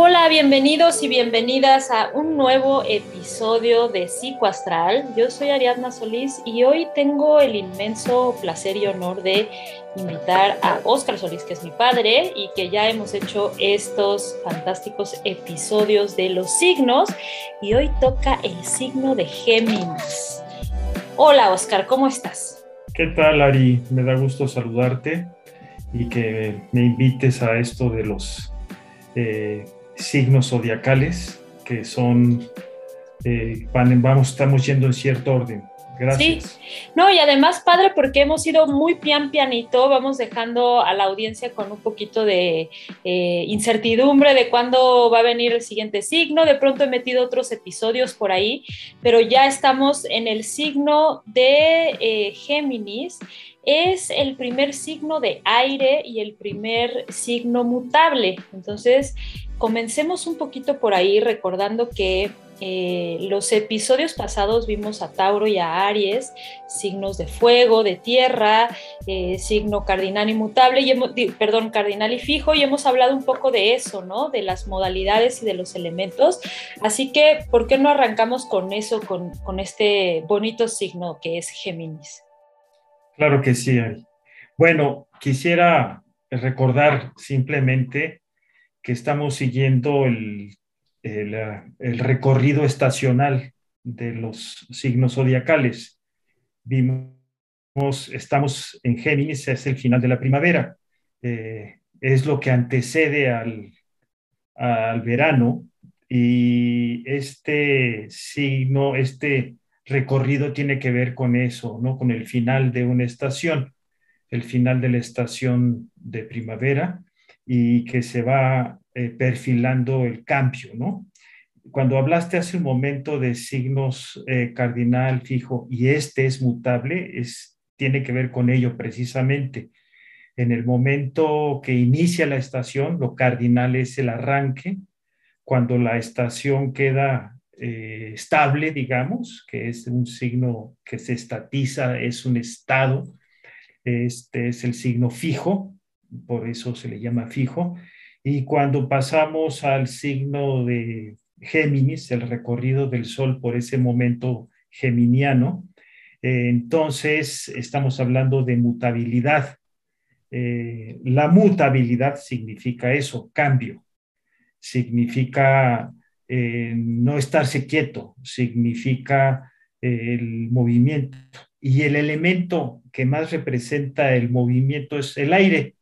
Hola, bienvenidos y bienvenidas a un nuevo episodio de Psicoastral. Yo soy Ariadna Solís y hoy tengo el inmenso placer y honor de invitar a Óscar Solís, que es mi padre y que ya hemos hecho estos fantásticos episodios de los signos y hoy toca el signo de Géminis. Hola, Óscar, ¿cómo estás? ¿Qué tal, Ari? Me da gusto saludarte y que me invites a esto de los eh, signos zodiacales que son, eh, vamos, estamos yendo en cierto orden. Gracias. Sí, no, y además, padre, porque hemos ido muy pian pianito, vamos dejando a la audiencia con un poquito de eh, incertidumbre de cuándo va a venir el siguiente signo. De pronto he metido otros episodios por ahí, pero ya estamos en el signo de eh, Géminis. Es el primer signo de aire y el primer signo mutable. Entonces, comencemos un poquito por ahí recordando que eh, los episodios pasados vimos a Tauro y a Aries, signos de fuego, de tierra, eh, signo cardinal inmutable, y perdón, cardinal y fijo, y hemos hablado un poco de eso, ¿no? De las modalidades y de los elementos. Así que, ¿por qué no arrancamos con eso, con, con este bonito signo que es Géminis? Claro que sí, Bueno, quisiera recordar simplemente que estamos siguiendo el, el, recorrido estacional de los signos zodiacales. Vimos, estamos en Géminis, es el final de la primavera, eh, es lo que antecede al, al verano y este signo, este recorrido tiene que ver con eso, ¿no? Con el final de una estación, el final de la estación de primavera y que se va eh, perfilando el cambio, ¿no? Cuando hablaste hace un momento de signos eh, cardinal fijo y este es mutable, es, tiene que ver con ello precisamente. En el momento que inicia la estación, lo cardinal es el arranque, cuando la estación queda eh, estable, digamos, que es un signo que se estatiza, es un estado, este es el signo fijo, por eso se le llama fijo. Y cuando pasamos al signo de Géminis, el recorrido del Sol por ese momento geminiano, eh, entonces estamos hablando de mutabilidad. Eh, la mutabilidad significa eso, cambio, significa eh, no estarse quieto, significa el movimiento. Y el elemento que más representa el movimiento es el aire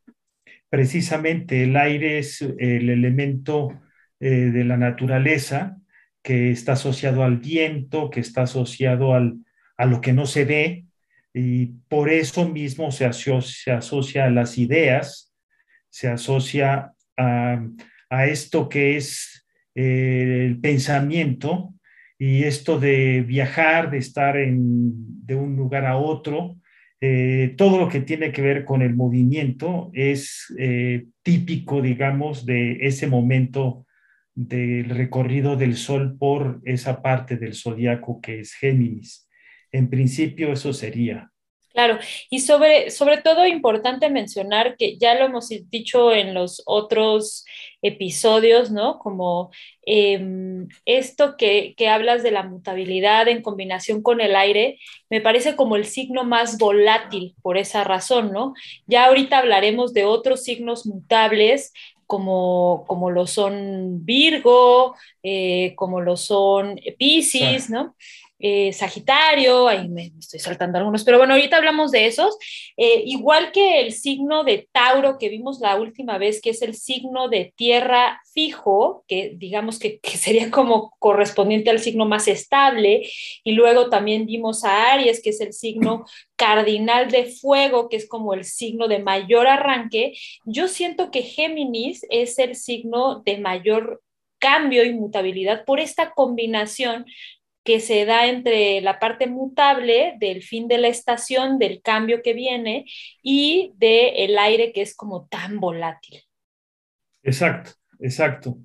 precisamente el aire es el elemento eh, de la naturaleza que está asociado al viento, que está asociado a lo que no se ve, y por eso mismo se asocia, a las ideas, se asocia a, esto que es eh, el pensamiento y esto de viajar, de estar de un lugar a otro, eh, todo lo que tiene que ver con el movimiento es eh, típico, digamos, de ese momento del recorrido del Sol por esa parte del zodiaco que es Géminis. En principio, eso sería. Claro, y sobre, sobre todo importante mencionar que ya lo hemos dicho en los otros episodios, ¿no? Como em, esto que, que, hablas de la mutabilidad en combinación con el aire, me parece como el signo más volátil por esa razón, ¿no? Ya ahorita hablaremos de otros signos mutables como, como lo son Virgo, eh, como lo son Pisces, ¿no? Eh, Sagitario, ahí me, estoy saltando algunos, pero bueno, ahorita hablamos de esos. Eh, igual que el signo de Tauro que vimos la última vez, que es el signo de tierra fijo, que digamos que, que sería como correspondiente al signo más estable, y luego también vimos a Aries, que es el signo cardinal de fuego, que es como el signo de mayor arranque. Yo siento que Géminis es el signo de mayor cambio y mutabilidad por esta combinación que se da entre la parte mutable del fin de la estación, del cambio que viene y del el aire que es como tan volátil. Exacto, exacto.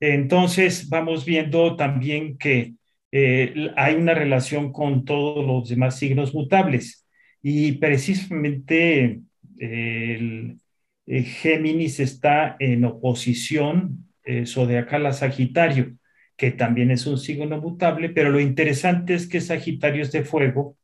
Entonces vamos viendo también que eh, hay una relación con todos los demás signos mutables y precisamente el, Géminis está en oposición eh, zodiacal a Sagitario, que también es un signo mutable, pero lo interesante es que Sagitario es de fuego,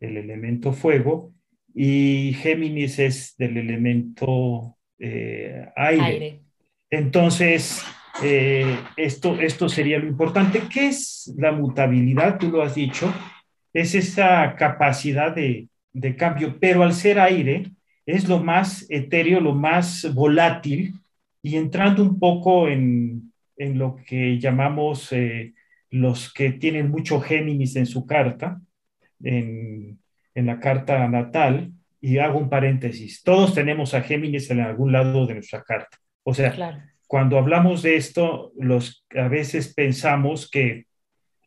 el elemento fuego, y Géminis es del elemento eh, aire. Entonces, eh, esto, esto sería lo importante. ¿Qué es la mutabilidad? Tú lo has dicho. Es esa capacidad de, de cambio, pero al ser aire es lo más etéreo, lo más volátil, y entrando un poco en, en lo que llamamos eh, los que tienen mucho Géminis en su carta, en, en la carta natal, y hago un paréntesis, todos tenemos a Géminis en algún lado de nuestra carta. O sea, cuando hablamos de esto, los, a veces pensamos que,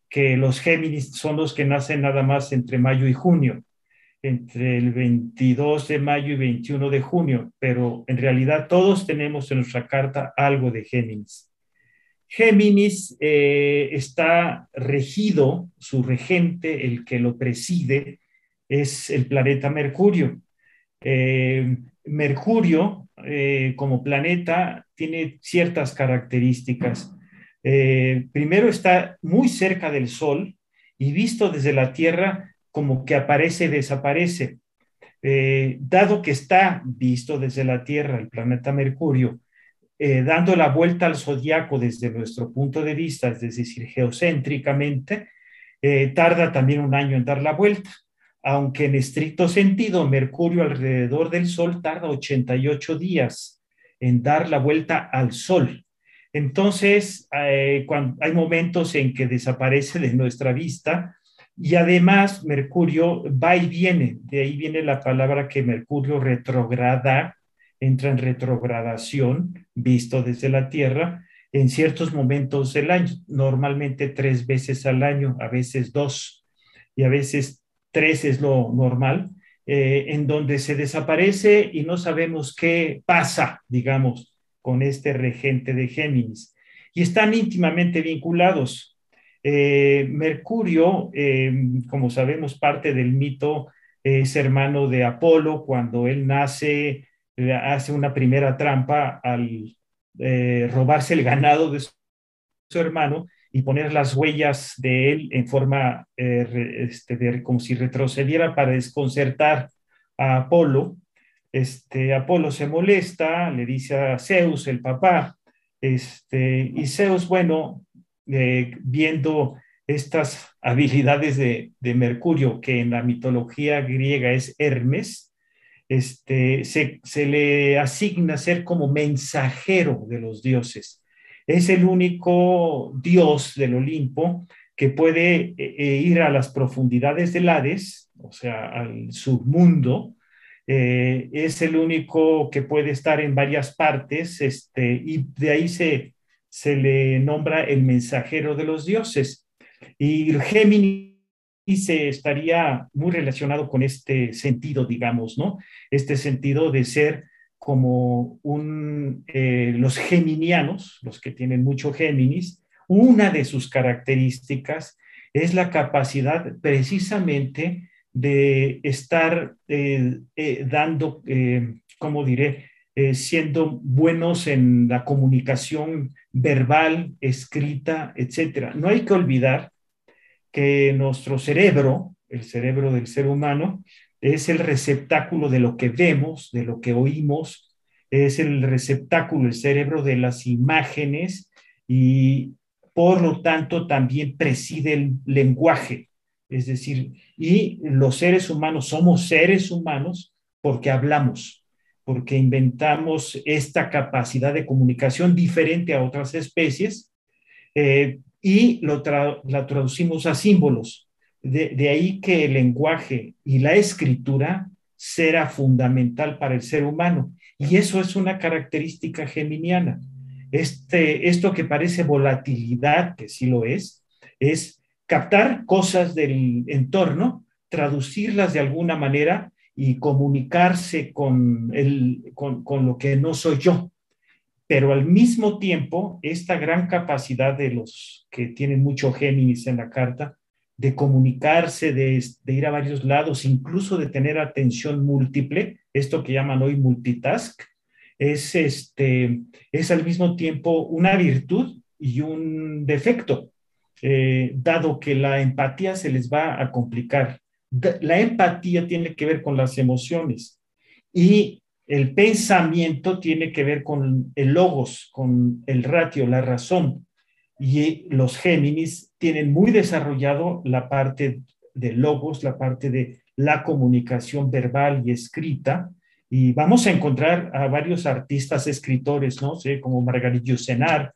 que los Géminis son los que nacen nada más entre mayo y junio, entre el 22 de mayo y 21 de junio, pero en realidad todos tenemos en nuestra carta algo de Géminis. Géminis eh, está regido, su regente, el que lo preside, es el planeta Mercurio. Eh, Mercurio, eh, como planeta, tiene ciertas características. Primero está muy cerca del Sol y visto desde la Tierra como que aparece desaparece. dado que está visto desde la Tierra, el planeta Mercurio, dando la vuelta al zodiaco desde nuestro punto de vista, es decir, geocéntricamente, tarda también un año en dar la vuelta aunque en estricto sentido Mercurio alrededor del Sol tarda 88 días en dar la vuelta al Sol. Entonces, eh, hay momentos en que desaparece de nuestra vista y además Mercurio va y viene, de ahí viene la palabra que Mercurio retrograda, entra en retrogradación, visto desde la Tierra, en ciertos momentos del año, normalmente tres veces al año, a veces dos y a veces tres es lo normal, eh, en donde se desaparece y no sabemos qué pasa, digamos, con este regente de Géminis. Y están íntimamente vinculados. Eh, Mercurio, em, como sabemos, parte del mito es hermano de Apolo. Cuando él nace, hace una primera trampa al eh, robarse el ganado de su hermano y poner las huellas de él en forma eh, este, de, como si retrocediera para desconcertar a Apolo. Este, Apolo se molesta, le dice a Zeus, el papá, este, y Zeus, bueno, eh, viendo estas habilidades de, de, Mercurio, que en la mitología griega es Hermes, este, se, se le asigna ser como mensajero de los dioses es el único dios del Olimpo que puede eh, eh, ir a las profundidades del Hades, o sea, al submundo. Eh, es el único que puede estar en varias partes este, y de ahí se, se le nombra el mensajero de los dioses. Y Géminis se estaría muy relacionado con este sentido, digamos, ¿no? Este sentido de ser como un, eh, los geminianos, los que tienen mucho Géminis, una de sus características es la capacidad precisamente de estar eh, eh, dando, como diré, siendo buenos en la comunicación verbal, escrita, etc. No hay que olvidar que nuestro cerebro, el cerebro del ser humano, es el receptáculo de lo que vemos, de lo que oímos, es el receptáculo, el cerebro de las imágenes y por lo tanto también preside el lenguaje. Es decir, y los seres humanos somos seres humanos porque hablamos, porque inventamos esta capacidad de comunicación diferente a otras especies eh, y lo la traducimos a símbolos. De, ahí que el lenguaje y la escritura será fundamental para el ser humano. Y eso es una característica geminiana. Este, esto que parece volatilidad, que sí lo es, es captar cosas del entorno, traducirlas de alguna manera y comunicarse con, el, con, con lo que no soy yo. Pero al mismo tiempo, esta gran capacidad de los que tienen mucho Géminis en la carta, de comunicarse, de, ir a varios lados, incluso de tener atención múltiple, esto que llaman hoy multitask, es, este, es al mismo tiempo una virtud y un defecto, eh, dado que la empatía se les va a complicar. La empatía tiene que ver con las emociones y el pensamiento tiene que ver con el logos, con el ratio, la razón. Y los Géminis tienen muy desarrollado la parte de logos, la parte de la comunicación verbal y escrita. Y vamos a encontrar a varios artistas, escritores, ¿no? sé, como Margarita Senar,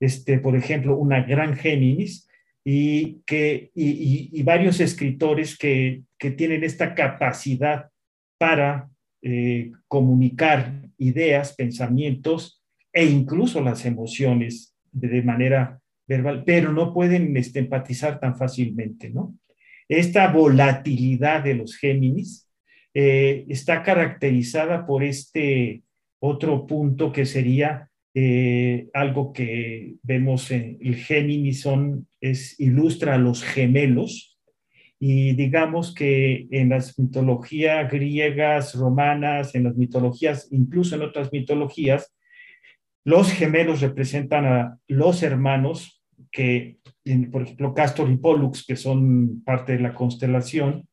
este, por ejemplo, una gran Géminis, y, que, y, varios escritores que, que, tienen esta capacidad para eh, comunicar ideas, pensamientos e incluso las emociones de, manera verbal, pero no pueden este, empatizar tan fácilmente, ¿no? Esta volatilidad de los Géminis eh, está caracterizada por este otro punto que sería eh, algo que vemos en el Géminis son, es, ilustra a los gemelos y digamos que en las mitologías griegas, romanas, en las mitologías, incluso en otras mitologías, los gemelos representan a los hermanos que por ejemplo, Castor y Pollux, que son parte de la constelación,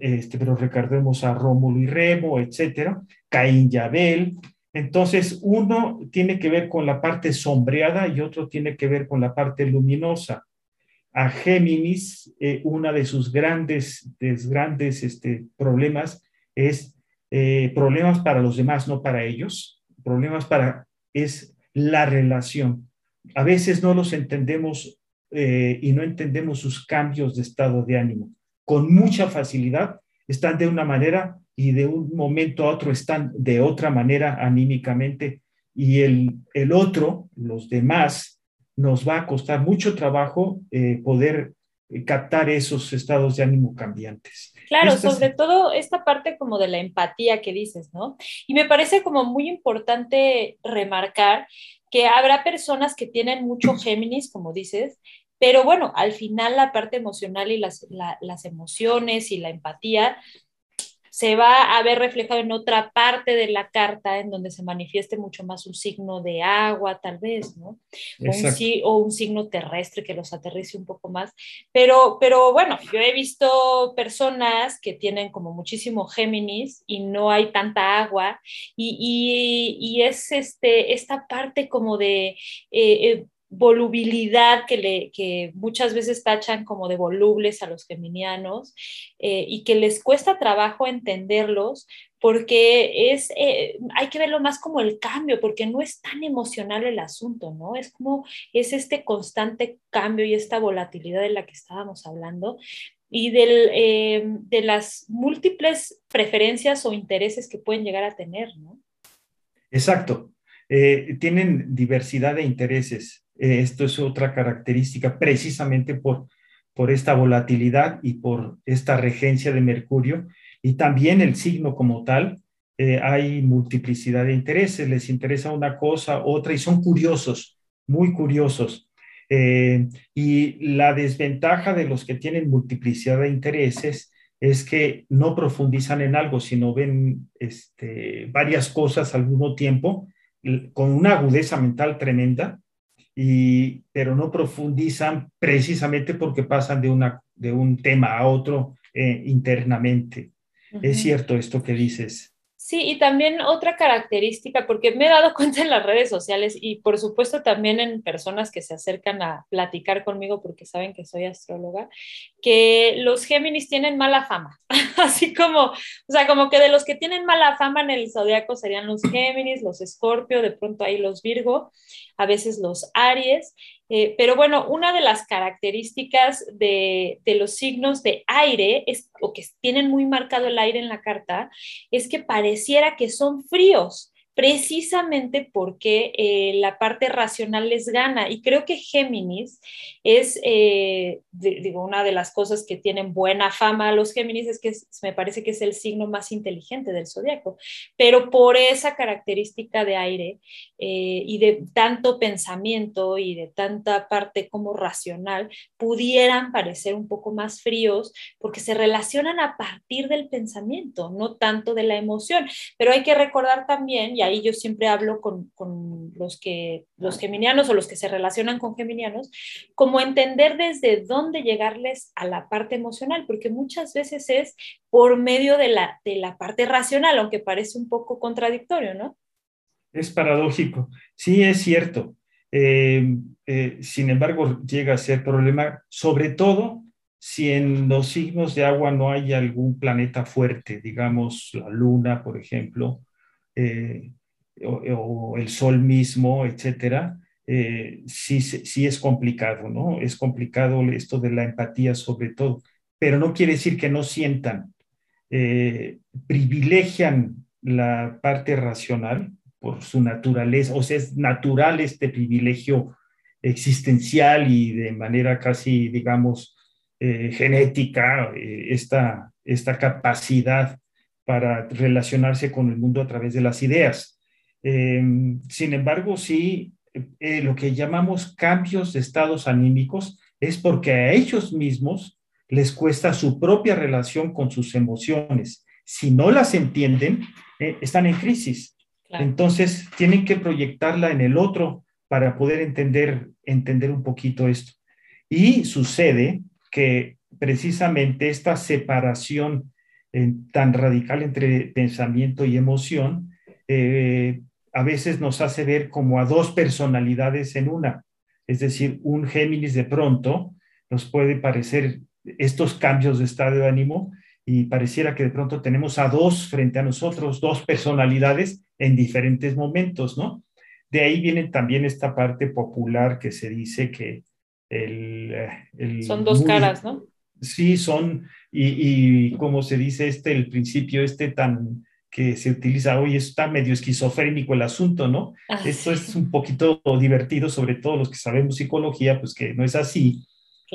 este, pero recordemos a Rómulo y Remo, etcétera, Caín y Abel. Entonces, uno tiene que ver con la parte sombreada y otro tiene que ver con la parte luminosa. A Géminis, eh, una de sus grandes, grandes este, problemas es eh, problemas para los demás, no para ellos. Problemas para, es la relación. A veces no los entendemos eh, y no entendemos sus cambios de estado de ánimo. Con mucha facilidad están de una manera y de un momento a otro están de otra manera anímicamente y el, el otro, los demás, nos va a costar mucho trabajo eh, poder eh, captar esos estados de ánimo cambiantes. Claro, sobre todo esta parte como de la empatía que dices, ¿no? Y me parece como muy importante remarcar que habrá personas que tienen mucho Géminis, como dices, pero bueno, al final la parte emocional y las, las emociones y la empatía se va a ver reflejado en otra parte de la carta en donde se manifieste mucho más un signo de agua, tal vez, ¿no? O un, o un, signo terrestre que los aterrice un poco más. Pero, pero bueno, yo he visto personas que tienen como muchísimo Géminis y no hay tanta agua y, y, y es este, esta parte como de... Eh, eh, volubilidad que, le, que muchas veces tachan como de volubles a los geminianos eh, y que les cuesta trabajo entenderlos porque es, eh, hay que verlo más como el cambio, porque no es tan emocional el asunto, ¿no? Es como, es este constante cambio y esta volatilidad de la que estábamos hablando y del, eh, de las múltiples preferencias o intereses que pueden llegar a tener, ¿no? Exacto. tienen diversidad de intereses eh, esto es otra característica precisamente por, por esta volatilidad y por esta regencia de Mercurio. Y también el signo como tal, eh, hay multiplicidad de intereses, les interesa una cosa, otra, y son curiosos, muy curiosos. Eh, y la desventaja de los que tienen multiplicidad de intereses es que no profundizan en algo, sino ven este, varias cosas al mismo tiempo, con una agudeza mental tremenda, y, pero no profundizan precisamente porque pasan de, una, de un tema a otro eh, internamente. Es cierto esto que dices. Sí, y también otra característica, porque me he dado cuenta en las redes sociales y por supuesto también en personas que se acercan a platicar conmigo porque saben que soy astróloga, que los Géminis tienen mala fama, así como, o sea, como que de los que tienen mala fama en el zodiaco serían los Géminis, los Escorpio, de pronto ahí los Virgo, a veces los Aries, eh, pero bueno, una de las características de, los signos de aire, es, o que tienen muy marcado el aire en la carta, es que pareciera que son fríos precisamente porque eh, la parte racional les gana. Y creo que Géminis es, eh, digo, una de las cosas que tienen buena fama los Géminis es que me parece que es el signo más inteligente del zodiaco, pero por esa característica de aire eh, y de tanto pensamiento y de tanta parte como racional, pudieran parecer un poco más fríos porque se relacionan a partir del pensamiento, no tanto de la emoción. Pero hay que recordar también, Y ahí yo siempre hablo con, con, los, que, los geminianos o los que se relacionan con geminianos, como entender desde dónde llegarles a la parte emocional, porque muchas veces es por medio de la, de la parte racional, aunque parece un poco contradictorio, ¿no? Es paradójico. Sí, es cierto. Eh, eh, sin embargo, llega a ser problema, sobre todo si en los signos de agua no hay algún planeta fuerte, digamos la luna, por ejemplo, eh, o, el sol mismo, etcétera, sí, sí es complicado, ¿no? Es complicado esto de la empatía sobre todo, pero no quiere decir que no sientan, privilegian la parte racional por su naturaleza, o sea, es natural este privilegio existencial y de manera casi, digamos, eh, genética, eh, esta, esta capacidad para relacionarse con el mundo a través de las ideas. Em, sin embargo, sí, eh, lo que llamamos cambios de estados anímicos es porque a ellos mismos les cuesta su propia relación con sus emociones. Si no las entienden, están en crisis. Entonces, tienen que proyectarla en el otro para poder entender, entender un poquito esto. Y sucede que precisamente esta separación eh, tan radical entre pensamiento y emoción eh, a veces nos hace ver como a dos personalidades en una. Es decir, un Géminis de pronto nos puede parecer estos cambios de estado de ánimo y pareciera que de pronto tenemos a dos frente a nosotros, dos personalidades en diferentes momentos, ¿no? De ahí viene también esta parte popular que se dice que el... son dos caras, ¿no? Sí, son, y, y, como se dice este, el principio este tan que se utiliza hoy, está medio esquizofrénico el asunto, ¿no? Ah, Esto es un poquito divertido, sobre todo los que sabemos psicología, pues que no es así,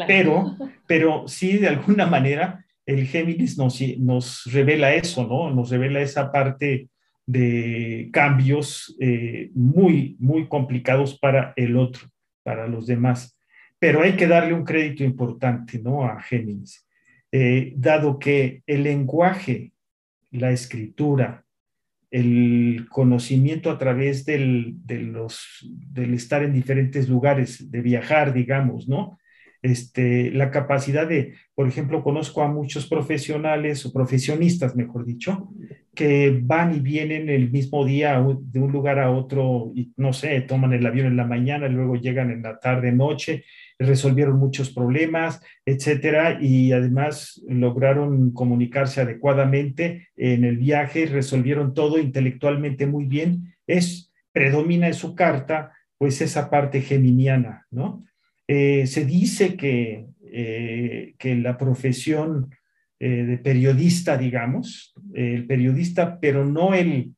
pero, pero sí de alguna manera el Géminis nos, nos revela eso, ¿no? Nos revela esa parte de cambios eh, muy, muy complicados para el otro, para los demás. Pero hay que darle un crédito importante, ¿no? A Géminis, eh, dado que el lenguaje, la escritura, el conocimiento a través del, de los, del estar en diferentes lugares, de viajar, digamos, ¿no? Este, la capacidad de, por ejemplo, conozco a muchos profesionales o profesionistas, mejor dicho, que van y vienen el mismo día de un lugar a otro y no sé, toman el avión en la mañana, luego llegan en la tarde, noche, resolvieron muchos problemas, etcétera, y además lograron comunicarse adecuadamente en el viaje, resolvieron todo intelectualmente muy bien. Es predomina en su carta pues esa parte geminiana, ¿no? Eh, se dice que, eh, que la profesión eh, de periodista, digamos, el periodista, pero no el,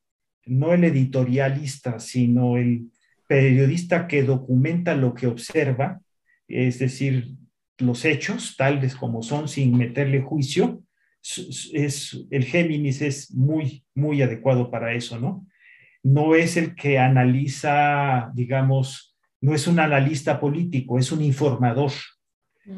no el editorialista, sino el periodista que documenta lo que observa, es decir, los hechos tales como son sin meterle juicio, es, el Géminis es muy, muy adecuado para eso, ¿no? No es el que analiza, digamos, no es un analista político, es un informador.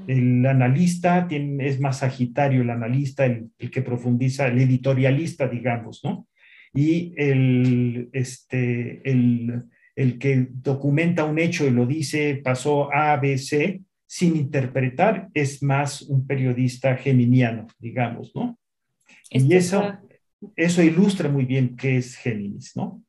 El analista tiene, es más sagitario, el analista, el, que profundiza, el editorialista, digamos, ¿no? Y el, este, el, el que documenta un hecho y lo dice, pasó A, B, C, sin interpretar, es más un periodista geminiano, digamos, ¿no? y eso, eso ilustra muy bien qué es Géminis, ¿no?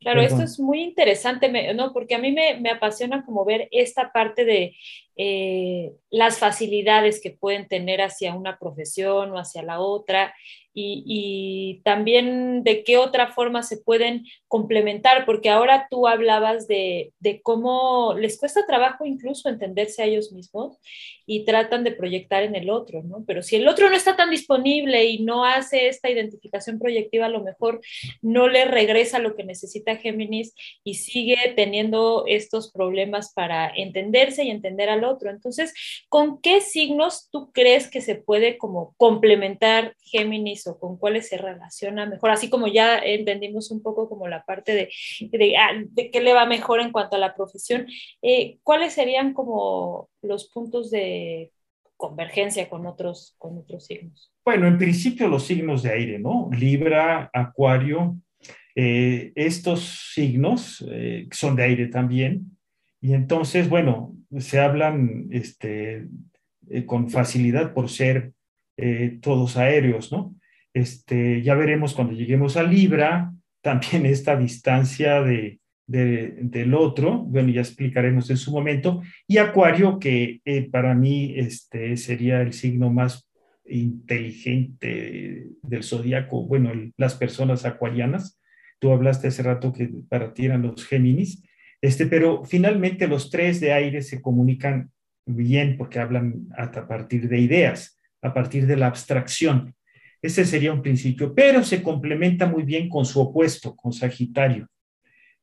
Claro, esto es muy interesante, ¿no? Porque a mí me, me apasiona como ver esta parte de eh, las facilidades que pueden tener hacia una profesión o hacia la otra y, también de qué otra forma se pueden complementar, porque ahora tú hablabas de, de, cómo les cuesta trabajo incluso entenderse a ellos mismos y tratan de proyectar en el otro, ¿no? Pero si el otro no está tan disponible y no hace esta identificación proyectiva, a lo mejor no le regresa lo que necesita Géminis y sigue teniendo estos problemas para entenderse y entender al otro. Entonces, ¿con qué signos tú crees que se puede como complementar Géminis o con cuáles se relaciona mejor, así como ya entendimos un poco como la parte de, de, ah, qué le va mejor en cuanto a la profesión, eh, ¿cuáles serían como los puntos de convergencia con otros, con otros signos? Bueno, en principio los signos de aire, ¿no? Libra, Acuario, Eh, estos signos eh, son de aire también, y entonces, bueno, se hablan este, eh, con facilidad por ser todos aéreos, ¿no? Este, ya veremos cuando lleguemos a Libra, también esta distancia de, del otro, bueno, ya explicaremos en su momento, y Acuario, que para mí este, sería el signo más inteligente del zodiaco, bueno, las personas acuarianas, Tú hablaste hace rato que para ti eran los Géminis, este, pero finalmente los tres de aire se comunican bien porque hablan a partir de ideas, a partir de la abstracción. Ese sería un principio, pero se complementa muy bien con su opuesto, con Sagitario.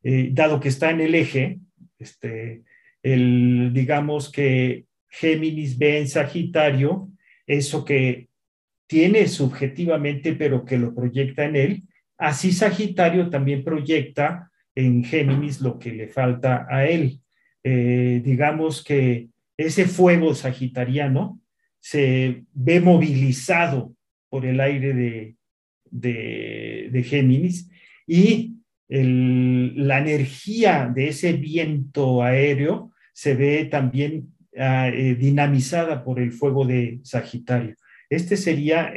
Eh, dado que está en el eje, este, el, digamos que Géminis ve en Sagitario eso que tiene subjetivamente, pero que lo proyecta en él, Así Sagitario también proyecta en Géminis lo que le falta a él. Eh, digamos que ese fuego sagitariano se ve movilizado por el aire de, de, Géminis y la energía de ese viento aéreo se ve también ah, eh, dinamizada por el fuego de Sagitario. Este sería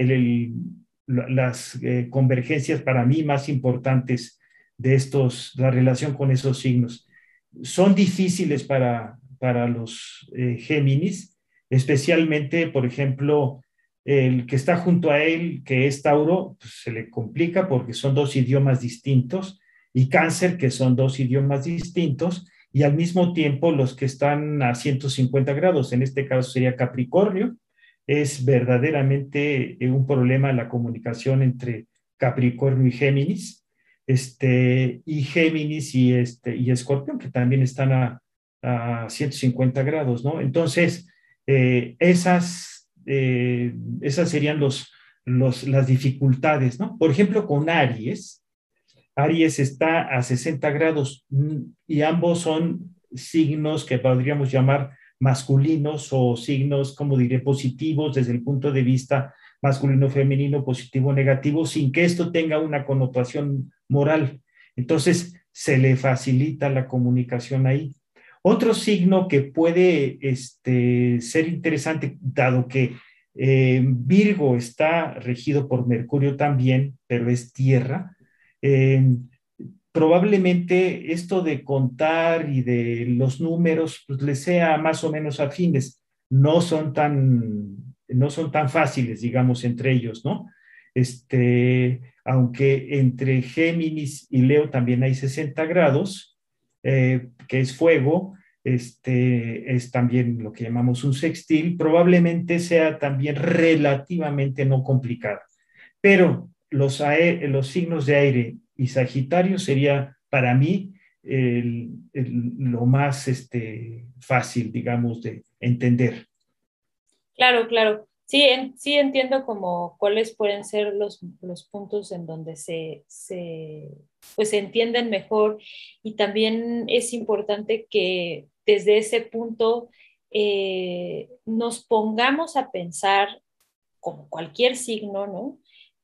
las eh, convergencias para mí más importantes de estos, la relación con esos signos. Son difíciles para, para los eh, Géminis, especialmente, por ejemplo, el que está junto a él, que es Tauro, pues, se le complica porque son dos idiomas distintos, y Cáncer, que son dos idiomas distintos, y al mismo tiempo los que están a 150 grados, en este caso sería Capricornio, es verdaderamente eh, un problema la comunicación entre Capricornio y Géminis, este, y Géminis y, este, Escorpión, que también están a, a 150 grados, ¿no? Entonces, eh, esas, eh, esas serían las dificultades, ¿no? Por ejemplo, con Aries, Aries está a 60 grados mm, y ambos son signos que podríamos llamar masculinos o signos, como diré, positivos desde el punto de vista masculino, femenino, positivo, negativo, sin que esto tenga una connotación moral. Entonces, se le facilita la comunicación ahí. Otro signo que puede este, ser interesante, dado que eh, Virgo está regido por Mercurio también, pero es tierra, eh, probablemente esto de contar y de los números pues sea más o menos afines. No son tan, no son tan fáciles, digamos, entre ellos, ¿no? Este, aunque entre Géminis y Leo también hay 60 grados, eh, que es fuego, este, es también lo que llamamos un sextil, probablemente sea también relativamente no complicado. Pero los, los signos de aire y Sagitario sería para mí lo más este, fácil, digamos, de entender. Claro, claro. Sí, sí entiendo como cuáles pueden ser los, los puntos en donde se, se, pues, se entienden mejor y también es importante que desde ese punto eh, nos pongamos a pensar como cualquier signo, ¿no?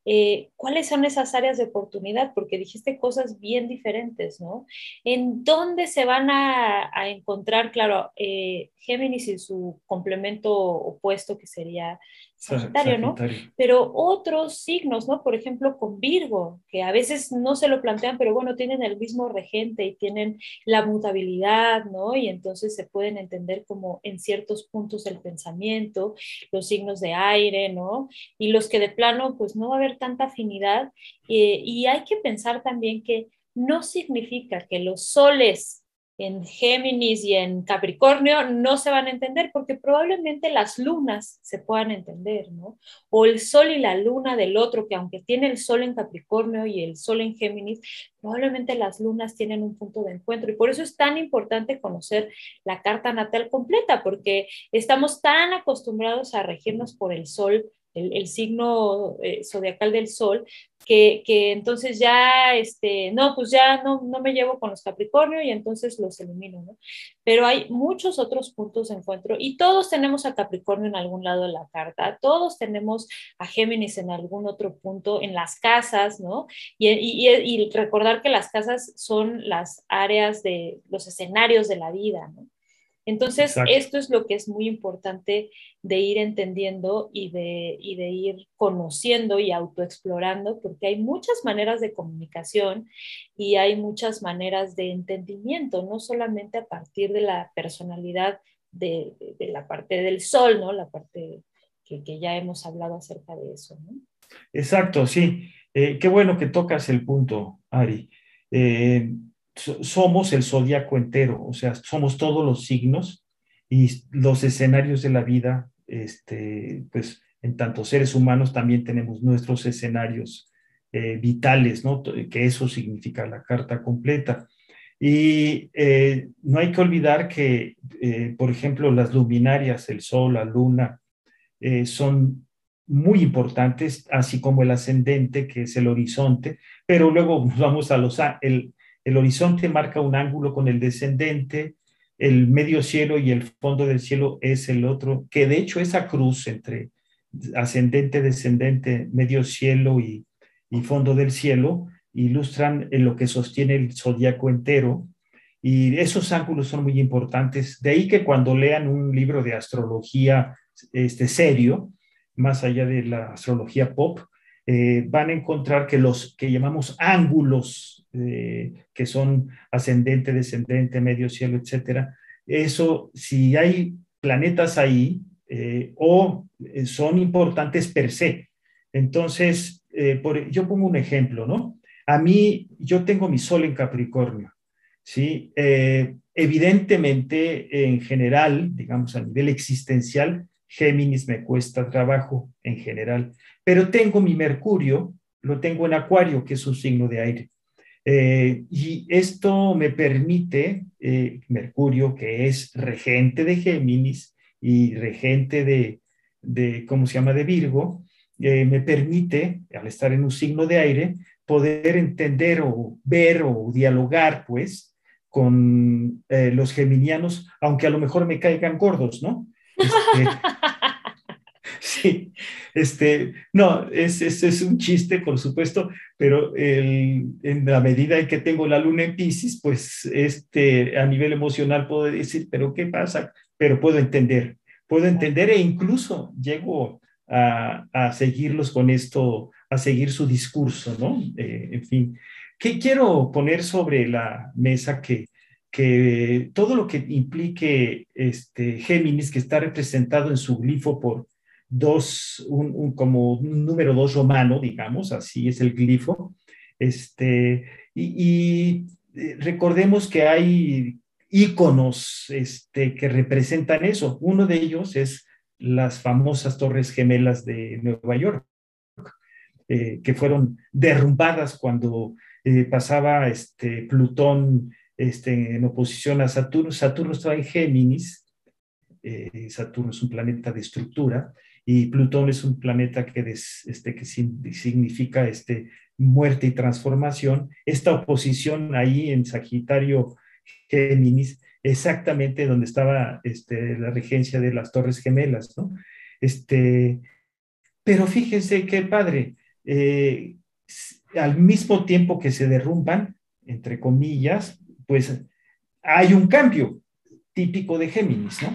Eh, ¿cuáles son esas áreas de oportunidad? Porque dijiste cosas bien diferentes, ¿no? ¿En dónde se van a, encontrar, claro, eh, Géminis y su complemento opuesto que sería Sagitario, ¿no? Pero otros signos, ¿no? Por ejemplo, con Virgo, que a veces no se lo plantean, pero bueno, tienen el mismo regente y tienen la mutabilidad, ¿no? Y entonces se pueden entender como en ciertos puntos del pensamiento, los signos de aire, ¿no? Y los que de plano, pues no va a haber tanta afinidad. Eh, y hay que pensar también que no significa que los soles en Géminis y en Capricornio no se van a entender porque probablemente las lunas se puedan entender, ¿no? O el sol y la luna del otro, que aunque tiene el sol en Capricornio y el sol en Géminis, probablemente las lunas tienen un punto de encuentro y por eso es tan importante conocer la carta natal completa porque estamos tan acostumbrados a regirnos por el sol el, signo eh, zodiacal del sol, que, entonces ya, este, no, pues ya no, no me llevo con los Capricornio y entonces los elimino, ¿no? Pero hay muchos otros puntos de encuentro y todos tenemos a Capricornio en algún lado de la carta, todos tenemos a Géminis en algún otro punto, en las casas, ¿no? Y, y recordar que las casas son las áreas de los escenarios de la vida, ¿no? Entonces, esto es lo que es muy importante de ir entendiendo y de, de ir conociendo y autoexplorando, porque hay muchas maneras de comunicación y hay muchas maneras de entendimiento, no solamente a partir de la personalidad de, la parte del sol, ¿no? La parte que, ya hemos hablado acerca de eso, ¿no? Exacto, sí. Eh, qué bueno que tocas el punto, Ari. Eh, somos el zodiaco entero, o sea, somos todos los signos y los escenarios de la vida, este, pues en tanto seres humanos también tenemos nuestros escenarios eh, vitales, ¿no? Que eso significa la carta completa. Y eh, no hay que olvidar que, eh, por ejemplo, las luminarias, el sol, la luna, son muy importantes, así como el ascendente, que es el horizonte, pero luego vamos a los, el, el horizonte marca un ángulo con el descendente, el medio cielo y el fondo del cielo es el otro, que de hecho esa cruz entre ascendente, descendente, medio cielo y, fondo del cielo ilustran en lo que sostiene el zodiaco entero. Y esos ángulos son muy importantes. De ahí que cuando lean un libro de astrología este, serio, más allá de la astrología pop, eh, van a encontrar que los que llamamos ángulos eh, que son ascendente, descendente, medio cielo, etcétera. Eso, si hay planetas ahí, eh, o eh, son importantes per se. Entonces, por, yo pongo un ejemplo, ¿no? A mí, yo tengo mi sol en Capricornio, ¿sí? evidentemente, en general, digamos a nivel existencial, Géminis me cuesta trabajo en general, pero tengo mi Mercurio, lo tengo en Acuario, que es un signo de aire. Eh, y esto me permite, eh, Mercurio, que es regente de Géminis y regente de, de ¿cómo se llama?, de Virgo, eh, me permite, al estar en un signo de aire, poder entender o ver o dialogar, pues, con los geminianos, aunque a lo mejor me caigan gordos, ¿no? Este, Sí, este, no, es, es, un chiste, por supuesto, pero en la medida en que tengo la luna en Pisces, pues este, a nivel emocional puedo decir, pero ¿qué pasa? Pero puedo entender, puedo entender e incluso llego a, a seguirlos con esto, a seguir su discurso, ¿no? Eh, en fin, ¿qué quiero poner sobre la mesa que que todo lo que implique este Géminis, que está representado en su glifo por dos, un, como un número dos romano, digamos, así es el glifo. Este, y, eh, recordemos que hay íconos este, que representan eso. Uno de ellos es las famosas Torres Gemelas de Nueva York, eh, que fueron derrumbadas cuando eh, pasaba este, Plutón este, en oposición a Saturno. Saturno estaba en Géminis, Saturno es un planeta de estructura, y Plutón es un planeta que, este, que significa este, muerte y transformación. Esta oposición ahí en Sagitario Géminis, exactamente donde estaba este, la regencia de las Torres Gemelas, ¿no? Este, pero fíjense qué padre, eh, al mismo tiempo que se derrumban, entre comillas, pues hay un cambio típico de Géminis, ¿no?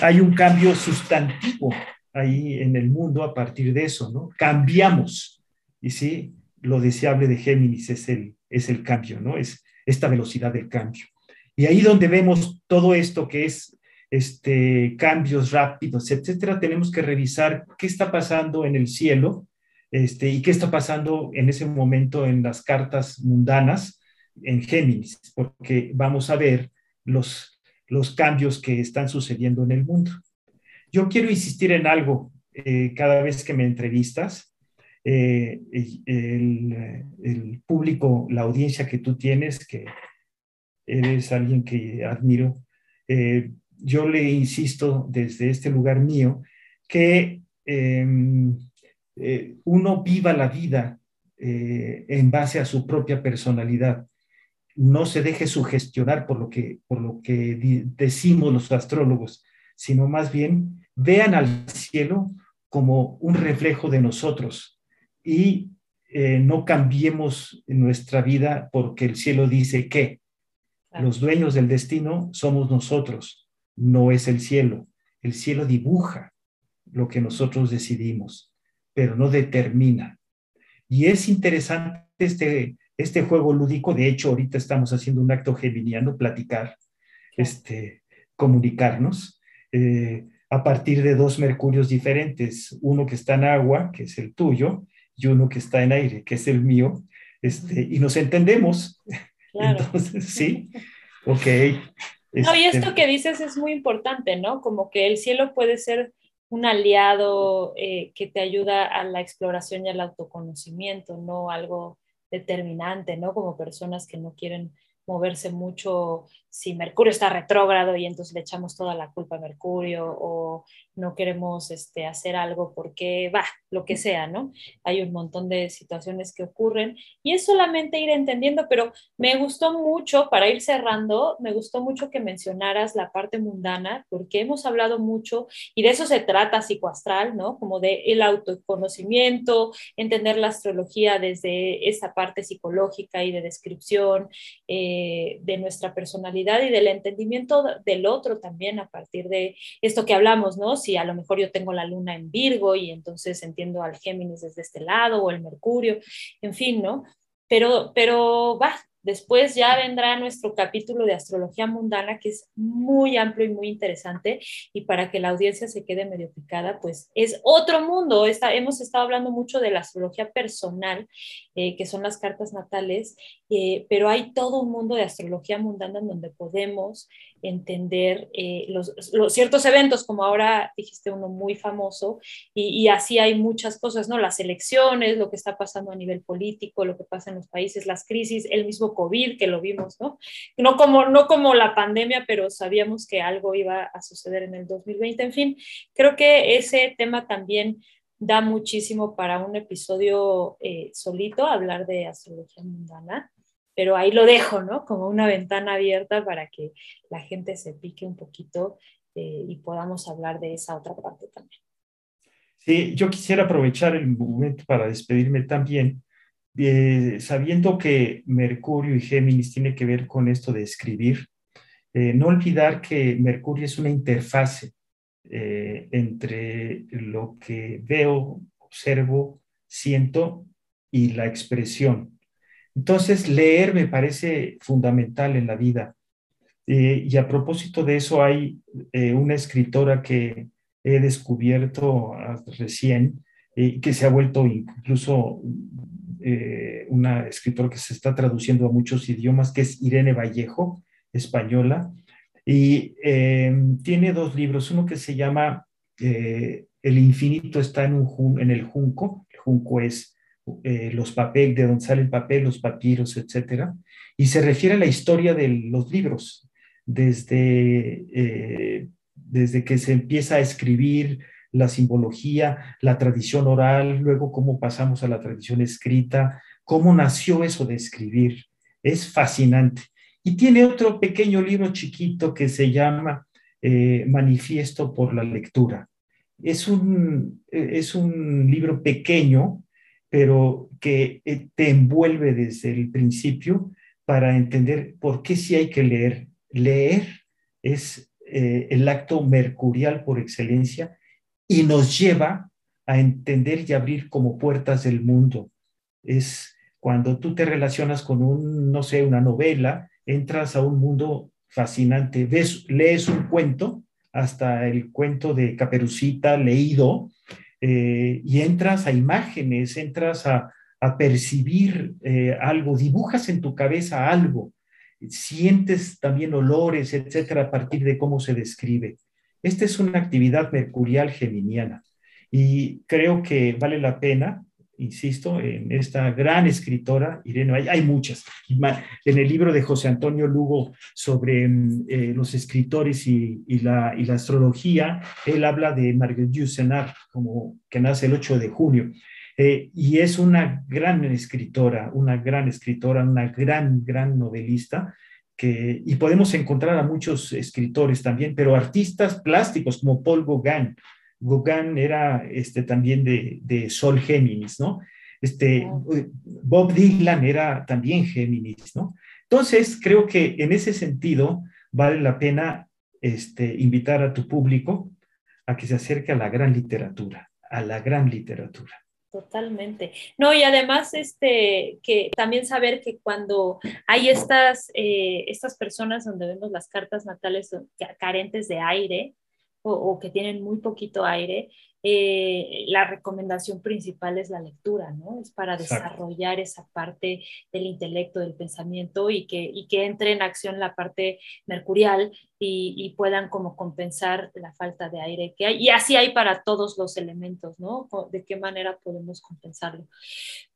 Hay un cambio sustantivo ahí en el mundo a partir de eso, ¿no? Cambiamos. Y sí, lo deseable de Géminis es el, es el cambio, ¿no? Es esta velocidad del cambio. Y ahí donde vemos todo esto que es este, cambios rápidos, etcétera, tenemos que revisar qué está pasando en el cielo este, y qué está pasando en ese momento en las cartas mundanas en Géminis, porque vamos a ver los, los cambios que están sucediendo en el mundo. Yo quiero insistir en algo eh, cada vez que me entrevistas. Eh, el, público, la audiencia que tú tienes, que eres alguien que admiro, eh, yo le insisto desde este lugar mío que em, uno viva la vida en base a su propia personalidad. No se deje sugestionar por lo que, por lo que decimos los astrólogos, sino más bien vean al cielo como un reflejo de nosotros y eh, no cambiemos nuestra vida porque el cielo dice que los dueños del destino somos nosotros, no es el cielo. El cielo dibuja lo que nosotros decidimos, pero no determina. Y es interesante este, este juego lúdico. De hecho, ahorita estamos haciendo un acto geminiano, platicar, este, comunicarnos. Eh, a partir de dos mercurios diferentes, uno que está en agua, que es el tuyo, y uno que está en aire, que es el mío, este, y nos entendemos. Entonces, sí, ok. No, y esto este que dices es muy importante, ¿no? Como que el cielo puede ser un aliado eh, que te ayuda a la exploración y al autoconocimiento, no algo determinante, ¿no? Como personas que no quieren moverse mucho si Mercurio está retrógrado y entonces le echamos toda la culpa a Mercurio o no queremos este, hacer algo porque va, lo que sea, ¿no? Hay un montón de situaciones que ocurren y es solamente ir entendiendo, pero me gustó mucho, para ir cerrando, me gustó mucho que mencionaras la parte mundana porque hemos hablado mucho y de eso se trata psicoastral, ¿no? Como de el autoconocimiento, entender la astrología desde esa parte psicológica y de descripción eh, de nuestra personalidad y del entendimiento del otro también a partir de esto que hablamos, ¿no? Si a lo mejor yo tengo la luna en Virgo y entonces entiendo al Géminis desde este lado o el Mercurio, en fin, ¿no? Pero, pero va, Después ya vendrá nuestro capítulo de astrología mundana, que es muy amplio y muy interesante, y para que la audiencia se quede medio picada, pues es otro mundo. hemos estado hablando mucho de la astrología personal, eh, que son las cartas natales, eh, pero hay todo un mundo de astrología mundana en donde podemos entender eh, los, ciertos eventos, como ahora dijiste uno muy famoso, y, así hay muchas cosas, ¿no? Las elecciones, lo que está pasando a nivel político, lo que pasa en los países, las crisis, el mismo COVID que lo vimos, ¿no? No como, no como la pandemia, pero sabíamos que algo iba a suceder en el 2020, en fin, creo que ese tema también da muchísimo para un episodio eh, solito, hablar de astrología mundana pero ahí lo dejo, ¿no? Como una ventana abierta para que la gente se pique un poquito eh, y podamos hablar de esa otra parte también. Sí, yo quisiera aprovechar el momento para despedirme también, eh, sabiendo que Mercurio y Géminis tiene que ver con esto de escribir. Eh, no olvidar que Mercurio es una interfase entre lo que veo, observo, siento y la expresión. Entonces, leer me parece fundamental en la vida. Eh, y a propósito de eso, hay eh, una escritora que he descubierto recién, y que se ha vuelto incluso eh, una escritora que se está traduciendo a muchos idiomas, que es Irene Vallejo, española, y tiene dos libros, uno que se llama El infinito está en, un, en el junco, el junco es eh, los papeles, de donde sale el papel, los papiros, etcétera, y se refiere a la historia de los libros, desde, eh, desde que se empieza a escribir la simbología, la tradición oral, luego cómo pasamos a la tradición escrita, cómo nació eso de escribir. Es fascinante. Y tiene otro pequeño libro chiquito que se llama eh, Manifiesto por la Lectura. Es un, es un libro pequeño pero que eh, te envuelve desde el principio para entender por qué sí hay que leer. Leer es eh, el acto mercurial por excelencia y nos lleva a entender y abrir como puertas del mundo. Es cuando tú te relacionas con un, no sé, una novela, entras a un mundo fascinante, ves, lees un cuento, hasta el cuento de Caperucita leído, eh, y entras a imágenes, entras a, percibir eh, algo, dibujas en tu cabeza algo, sientes también olores, etcétera, a partir de cómo se describe. Esta es una actividad mercurial geminiana y creo que vale la pena insisto, en esta gran escritora, Irene, hay, hay muchas. En el libro de José Antonio Lugo sobre mm, eh, los escritores y, la, astrología, él habla de Marguerite Yourcenar, como que nace el 8 de junio. Eh, y es una gran escritora, una gran escritora, una gran, gran novelista. Que, y podemos encontrar a muchos escritores también, pero artistas plásticos como Paul Gauguin, Gauguin era este, también de, Sol Géminis, ¿no? Este, Bob Dylan era también Géminis, ¿no? Entonces, creo que en ese sentido vale la pena este, invitar a tu público a que se acerque a la gran literatura, a la gran literatura. Totalmente. No, y además, este, que también saber que cuando hay estas, eh, estas personas donde vemos las cartas natales carentes de aire, o, que tienen muy poquito aire, eh, la recomendación principal es la lectura, ¿no? Es para desarrollar esa parte del intelecto, del pensamiento y que, y que entre en acción la parte mercurial y, y, puedan como compensar la falta de aire que hay. Y así hay para todos los elementos, ¿no? De qué manera podemos compensarlo.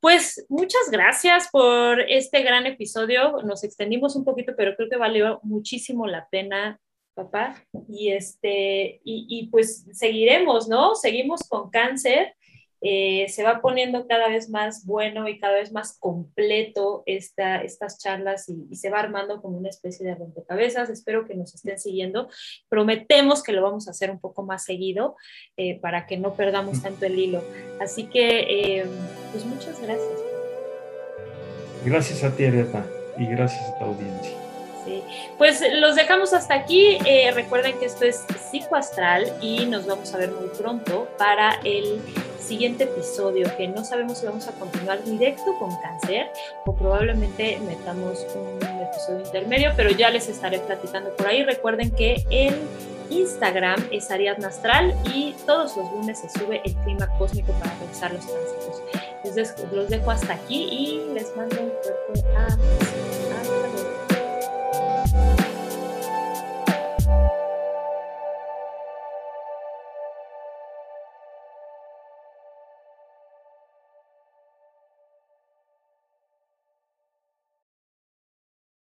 Pues muchas gracias por este gran episodio. Nos extendimos un poquito, pero creo que valió muchísimo la pena papá. Y, este, y, pues seguiremos, ¿no? Seguimos con cáncer. Eh, se va poniendo cada vez más bueno y cada vez más completo esta, estas charlas y, se va armando como una especie de rompecabezas. Espero que nos estén siguiendo. Prometemos que lo vamos a hacer un poco más seguido eh, para que no perdamos tanto el hilo. Así que, eh, pues muchas gracias. Gracias a ti, Areta, y gracias a tu audiencia. Pues los dejamos hasta aquí. Eh, recuerden que esto es Psicoastral y nos vamos a ver muy pronto para el siguiente episodio, que no sabemos si vamos a continuar directo con cáncer o probablemente metamos un episodio intermedio, pero ya les estaré platicando por ahí. Recuerden que en Instagram es Ariadna Astral y todos los lunes se sube el clima cósmico para revisar los tránsitos. Entonces los dejo hasta aquí y les mando un fuerte abrazo.